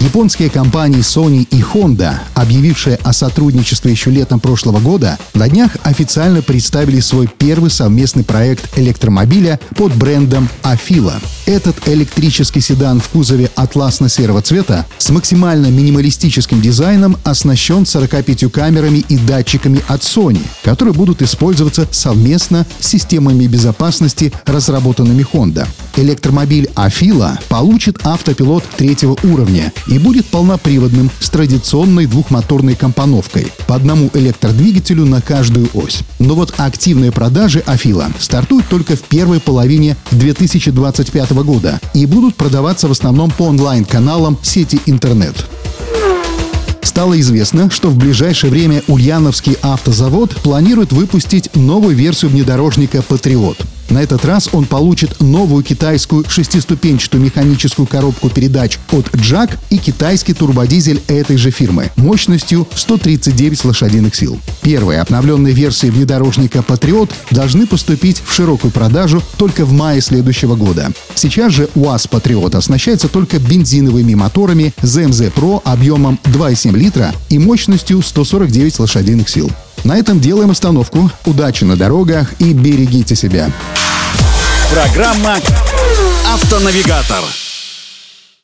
Японские компании Sony и Honda, объявившие о сотрудничестве еще летом прошлого года, на днях официально представили свой первый совместный проект электромобиля под брендом Afila. Этот электрический седан в кузове атласно-серого цвета с максимально минималистическим дизайном оснащен 45 камерами и датчиками от Sony, которые будут использоваться совместно с системами безопасности, разработанными Honda. Электромобиль Afila получит автопилот третьего уровня и будет полноприводным с традиционной двухмоторной компоновкой по одному электродвигателю на каждую ось. Но вот активные продажи Афила стартуют только в первой половине 2025 года и будут продаваться в основном по онлайн-каналам сети интернет. Стало известно, что в ближайшее время Ульяновский автозавод планирует выпустить новую версию внедорожника «Патриот». На этот раз он получит новую китайскую шестиступенчатую механическую коробку передач от Jack и китайский турбодизель этой же фирмы мощностью 139 лошадиных сил. Первые обновленные версии внедорожника Patriot должны поступить в широкую продажу только в мае следующего года. Сейчас же УАЗ Patriot оснащается только бензиновыми моторами ZMZ Pro объемом 2,7 литра и мощностью 149 лошадиных сил. На этом делаем остановку. Удачи на дорогах и берегите себя. Программа «Автонавигатор».